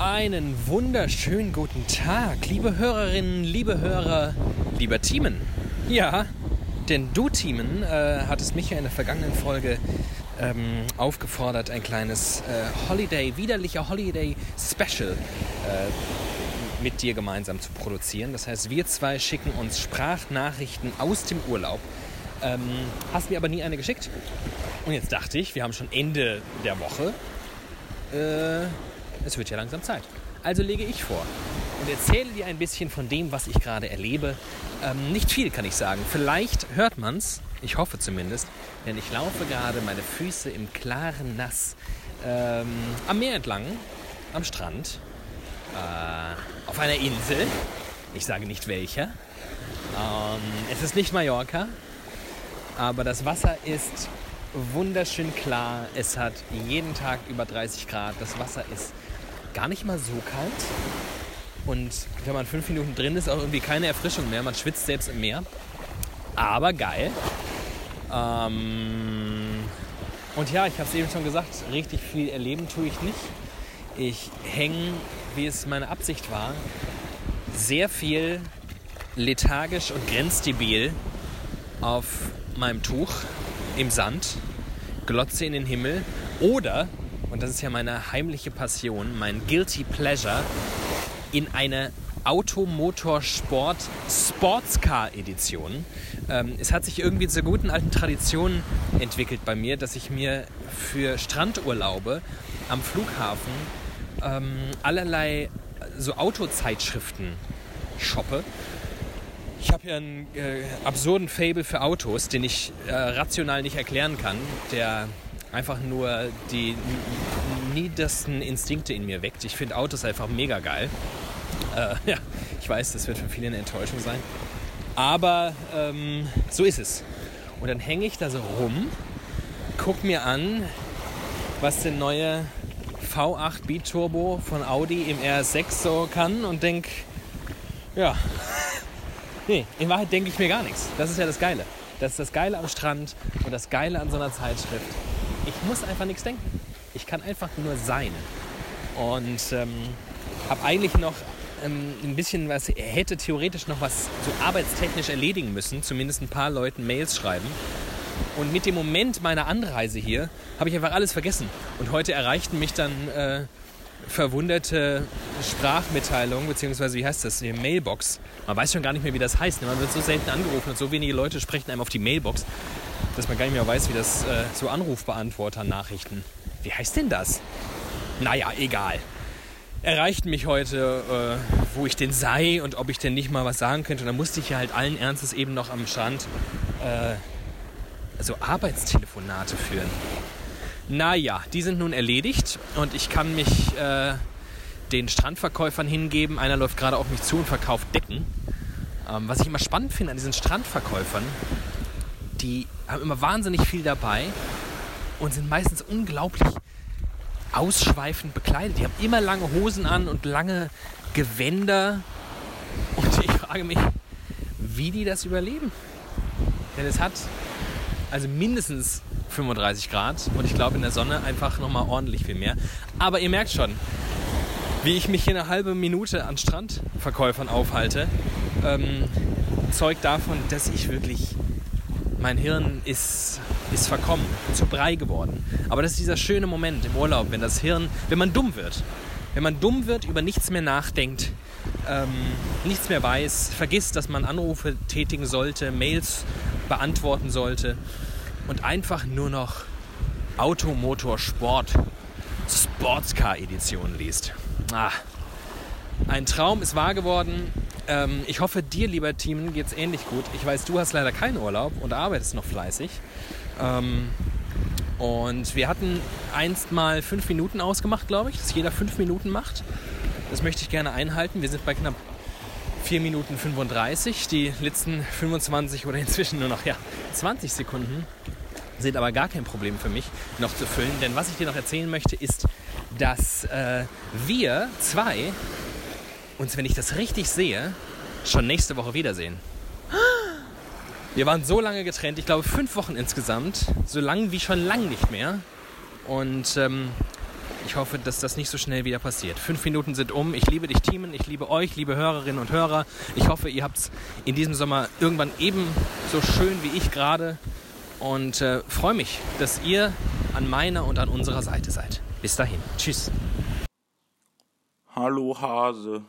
Einen wunderschönen guten Tag, liebe Hörerinnen, liebe Hörer, lieber Teamen. Ja, denn du, Teamen, äh, hattest mich ja in der vergangenen Folge ähm, aufgefordert, ein kleines äh, Holiday, widerlicher Holiday Special äh, mit dir gemeinsam zu produzieren. Das heißt, wir zwei schicken uns Sprachnachrichten aus dem Urlaub. Ähm, hast mir aber nie eine geschickt. Und jetzt dachte ich, wir haben schon Ende der Woche. Äh, es wird ja langsam Zeit. Also lege ich vor und erzähle dir ein bisschen von dem, was ich gerade erlebe. Ähm, nicht viel kann ich sagen. Vielleicht hört man es, ich hoffe zumindest, denn ich laufe gerade meine Füße im klaren Nass ähm, am Meer entlang, am Strand, äh, auf einer Insel. Ich sage nicht welcher. Ähm, es ist nicht Mallorca, aber das Wasser ist wunderschön klar. Es hat jeden Tag über 30 Grad. Das Wasser ist gar nicht mal so kalt. Und wenn man fünf Minuten drin ist, auch irgendwie keine Erfrischung mehr. Man schwitzt selbst im Meer. Aber geil. Ähm und ja, ich habe es eben schon gesagt, richtig viel erleben tue ich nicht. Ich hänge, wie es meine Absicht war, sehr viel lethargisch und grenzdebil auf meinem Tuch im Sand, glotze in den Himmel oder, und das ist ja meine heimliche Passion, mein Guilty Pleasure, in eine Automotorsport Sportscar Edition. Ähm, es hat sich irgendwie zur guten alten Tradition entwickelt bei mir, dass ich mir für Strandurlaube am Flughafen ähm, allerlei so Autozeitschriften shoppe. Ich habe ja einen äh, absurden Fable für Autos, den ich äh, rational nicht erklären kann, der einfach nur die niedersten Instinkte in mir weckt. Ich finde Autos einfach mega geil. Äh, ja, ich weiß, das wird für viele eine Enttäuschung sein. Aber ähm, so ist es. Und dann hänge ich da so rum, guck mir an, was der neue V8 Biturbo von Audi im RS6 so kann und denk, ja, nee, in Wahrheit denke ich mir gar nichts. Das ist ja das Geile. Das ist das Geile am Strand und das Geile an so einer Zeitschrift. Ich muss einfach nichts denken. Ich kann einfach nur sein. Und ähm, habe eigentlich noch ähm, ein bisschen was, hätte theoretisch noch was so arbeitstechnisch erledigen müssen, zumindest ein paar Leuten Mails schreiben. Und mit dem Moment meiner Anreise hier habe ich einfach alles vergessen. Und heute erreichten mich dann äh, verwunderte Sprachmitteilungen, beziehungsweise wie heißt das, die Mailbox. Man weiß schon gar nicht mehr, wie das heißt. Man wird so selten angerufen und so wenige Leute sprechen einem auf die Mailbox, dass man gar nicht mehr weiß, wie das äh, so Anrufbeantworter-Nachrichten. Wie heißt denn das? Naja, egal erreichten mich heute, äh, wo ich denn sei und ob ich denn nicht mal was sagen könnte. Und dann musste ich ja halt allen Ernstes eben noch am Strand äh, so Arbeitstelefonate führen. Naja, die sind nun erledigt und ich kann mich äh, den Strandverkäufern hingeben. Einer läuft gerade auf mich zu und verkauft Decken. Ähm, was ich immer spannend finde an diesen Strandverkäufern, die haben immer wahnsinnig viel dabei und sind meistens unglaublich ausschweifend bekleidet. Die haben immer lange Hosen an und lange Gewänder. Und ich frage mich, wie die das überleben. Denn es hat also mindestens 35 Grad und ich glaube in der Sonne einfach nochmal ordentlich viel mehr. Aber ihr merkt schon, wie ich mich hier eine halbe Minute an Strandverkäufern aufhalte, ähm, zeugt davon, dass ich wirklich mein Hirn ist, ist verkommen, zu Brei geworden. Aber das ist dieser schöne Moment im Urlaub, wenn das Hirn, wenn man dumm wird. Wenn man dumm wird, über nichts mehr nachdenkt, ähm, nichts mehr weiß, vergisst, dass man Anrufe tätigen sollte, Mails beantworten sollte und einfach nur noch Automotor Sport Sportscar Edition liest. Ah, ein Traum ist wahr geworden. Ähm, ich hoffe, dir, lieber Team, geht es ähnlich gut. Ich weiß, du hast leider keinen Urlaub und arbeitest noch fleißig. Ähm, und wir hatten einst mal fünf Minuten ausgemacht, glaube ich, dass jeder fünf Minuten macht. Das möchte ich gerne einhalten. Wir sind bei knapp 4 Minuten 35. Die letzten 25 oder inzwischen nur noch ja, 20 Sekunden sind aber gar kein Problem für mich noch zu füllen. Denn was ich dir noch erzählen möchte, ist, dass äh, wir zwei uns, wenn ich das richtig sehe, schon nächste Woche wiedersehen. Wir waren so lange getrennt, ich glaube fünf Wochen insgesamt, so lang wie schon lang nicht mehr. Und ähm, Ich hoffe, dass das nicht so schnell wieder passiert. Fünf Minuten sind um. Ich liebe dich, Teamen. Ich liebe euch, liebe Hörerinnen und Hörer. Ich hoffe, ihr habt es in diesem Sommer irgendwann eben so schön wie ich gerade. Und äh, freue mich, dass ihr an meiner und an unserer Seite seid. Bis dahin. Tschüss. Hallo Hase.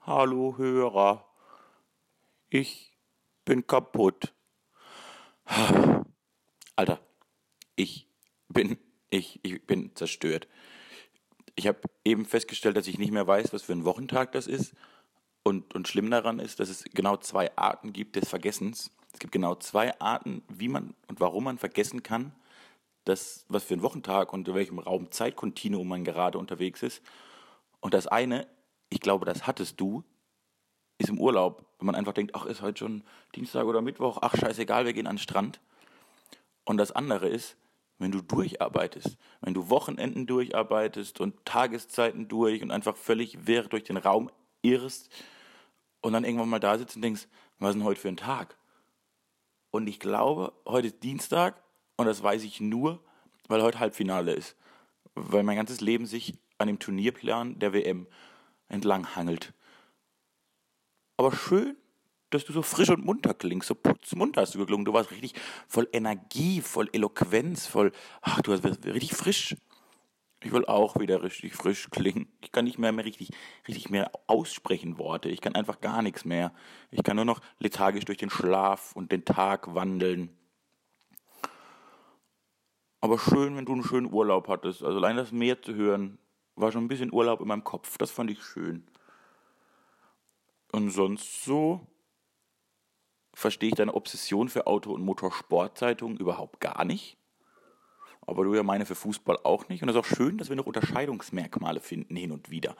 Hallo Hörer. Ich bin kaputt. Alter, ich bin, ich, ich bin zerstört. Ich habe eben festgestellt, dass ich nicht mehr weiß, was für ein Wochentag das ist. Und, und schlimm daran ist, dass es genau zwei Arten gibt des Vergessens. Es gibt genau zwei Arten, wie man und warum man vergessen kann, dass, was für ein Wochentag und in welchem Raum Zeitkontinuum man gerade unterwegs ist. Und das eine, ich glaube, das hattest du, ist im Urlaub, wenn man einfach denkt, ach, ist heute schon Dienstag oder Mittwoch, ach, scheißegal, wir gehen an den Strand. Und das andere ist, wenn du durcharbeitest, wenn du Wochenenden durcharbeitest und Tageszeiten durch und einfach völlig wirr durch den Raum irrst und dann irgendwann mal da sitzt und denkst, was ist denn heute für ein Tag? Und ich glaube, heute ist Dienstag und das weiß ich nur, weil heute Halbfinale ist. Weil mein ganzes Leben sich an dem Turnierplan der WM entlang hangelt. Aber schön, dass du so frisch und munter klingst, so putzmunter hast du geklungen. Du warst richtig voll Energie, voll Eloquenz, voll, ach, du warst richtig frisch. Ich will auch wieder richtig frisch klingen. Ich kann nicht mehr, mehr richtig, richtig mehr aussprechen Worte. Ich kann einfach gar nichts mehr. Ich kann nur noch lethargisch durch den Schlaf und den Tag wandeln. Aber schön, wenn du einen schönen Urlaub hattest. Also allein das Meer zu hören, war schon ein bisschen Urlaub in meinem Kopf. Das fand ich schön. Und sonst so verstehe ich deine Obsession für Auto- und Motorsportzeitungen überhaupt gar nicht. Aber du ja meine für Fußball auch nicht. Und es ist auch schön, dass wir noch Unterscheidungsmerkmale finden hin und wieder.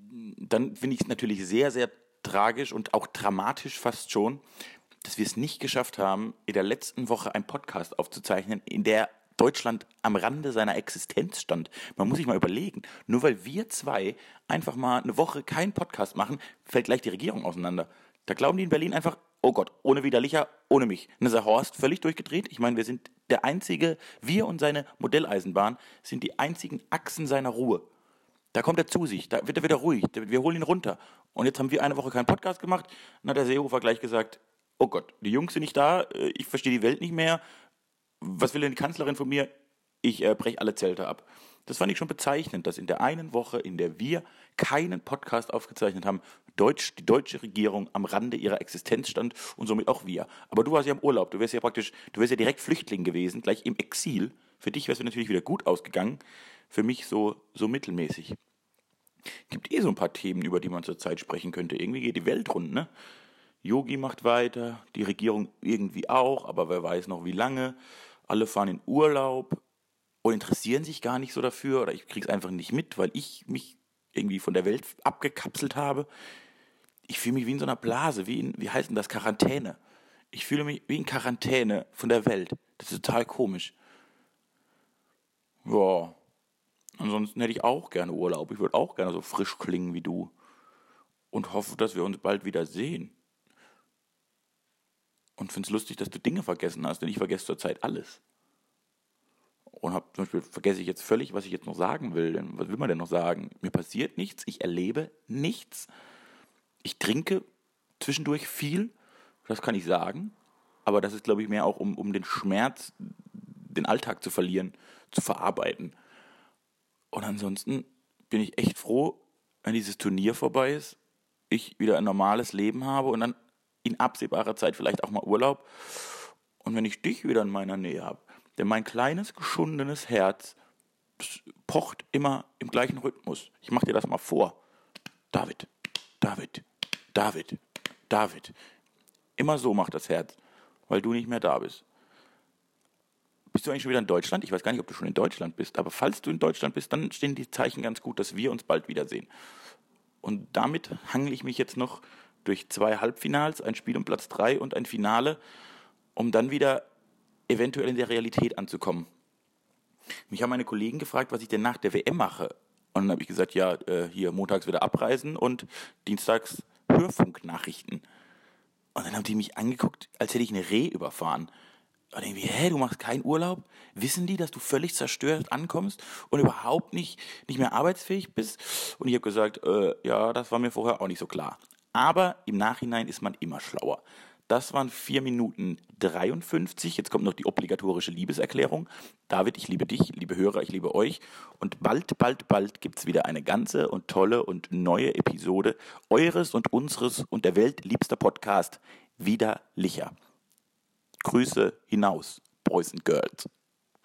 Dann finde ich es natürlich sehr, sehr tragisch und auch dramatisch fast schon, dass wir es nicht geschafft haben, in der letzten Woche einen Podcast aufzuzeichnen, in der Deutschland am Rande seiner Existenz stand. Man muss sich mal überlegen, nur weil wir zwei einfach mal eine Woche keinen Podcast machen, fällt gleich die Regierung auseinander. Da glauben die in Berlin einfach, oh Gott, ohne Widerlicher, ohne mich. Und ist Horst völlig durchgedreht. Ich meine, wir sind der einzige, wir und seine Modelleisenbahn sind die einzigen Achsen seiner Ruhe. Da kommt er zu sich, da wird er wieder ruhig, wir holen ihn runter. Und jetzt haben wir eine Woche keinen Podcast gemacht, dann hat der Seehofer gleich gesagt, oh Gott, die Jungs sind nicht da, äh, ich verstehe die Welt nicht mehr, was will denn die Kanzlerin von mir? Ich äh, breche alle Zelte ab. Das fand ich schon bezeichnend, dass in der einen Woche, in der wir keinen Podcast aufgezeichnet haben, Deutsch, die deutsche Regierung am Rande ihrer Existenz stand und somit auch wir. Aber du warst ja im Urlaub, du wärst ja praktisch, du wärst ja direkt Flüchtling gewesen, gleich im Exil. Für dich wärst du natürlich wieder gut ausgegangen, für mich so, so mittelmäßig. Gibt eh so ein paar Themen, über die man zurzeit sprechen könnte. Irgendwie geht die Welt rund, ne? Yogi macht weiter, die Regierung irgendwie auch, aber wer weiß noch wie lange alle fahren in Urlaub und interessieren sich gar nicht so dafür oder ich krieg's einfach nicht mit, weil ich mich irgendwie von der Welt abgekapselt habe. Ich fühle mich wie in so einer Blase, wie in, wie heißt denn das, Quarantäne. Ich fühle mich wie in Quarantäne von der Welt. Das ist total komisch. Ja. Ansonsten hätte ich auch gerne Urlaub. Ich würde auch gerne so frisch klingen wie du. Und hoffe, dass wir uns bald wieder sehen. Und finde es lustig, dass du Dinge vergessen hast, denn ich vergesse zurzeit alles. Und hab, zum Beispiel vergesse ich jetzt völlig, was ich jetzt noch sagen will. Denn was will man denn noch sagen? Mir passiert nichts, ich erlebe nichts. Ich trinke zwischendurch viel, das kann ich sagen. Aber das ist, glaube ich, mehr auch, um, um den Schmerz, den Alltag zu verlieren, zu verarbeiten. Und ansonsten bin ich echt froh, wenn dieses Turnier vorbei ist, ich wieder ein normales Leben habe und dann in absehbarer Zeit vielleicht auch mal Urlaub. Und wenn ich dich wieder in meiner Nähe habe, denn mein kleines, geschundenes Herz pocht immer im gleichen Rhythmus. Ich mache dir das mal vor. David, David, David, David. Immer so macht das Herz, weil du nicht mehr da bist. Bist du eigentlich schon wieder in Deutschland? Ich weiß gar nicht, ob du schon in Deutschland bist, aber falls du in Deutschland bist, dann stehen die Zeichen ganz gut, dass wir uns bald wiedersehen. Und damit hangle ich mich jetzt noch durch zwei Halbfinals, ein Spiel um Platz drei und ein Finale, um dann wieder eventuell in der Realität anzukommen. Mich haben meine Kollegen gefragt, was ich denn nach der WM mache. Und dann habe ich gesagt, ja, äh, hier montags wieder abreisen und dienstags Hörfunknachrichten. Und dann haben die mich angeguckt, als hätte ich eine Reh überfahren. Und irgendwie, hä, du machst keinen Urlaub? Wissen die, dass du völlig zerstört ankommst und überhaupt nicht, nicht mehr arbeitsfähig bist? Und ich habe gesagt, äh, ja, das war mir vorher auch nicht so klar. Aber im Nachhinein ist man immer schlauer. Das waren 4 Minuten 53. Jetzt kommt noch die obligatorische Liebeserklärung. David, ich liebe dich, liebe Hörer, ich liebe euch. Und bald, bald, bald gibt es wieder eine ganze und tolle und neue Episode eures und unseres und der Welt liebster Podcast, Wieder Licher. Grüße hinaus, Boys and Girls.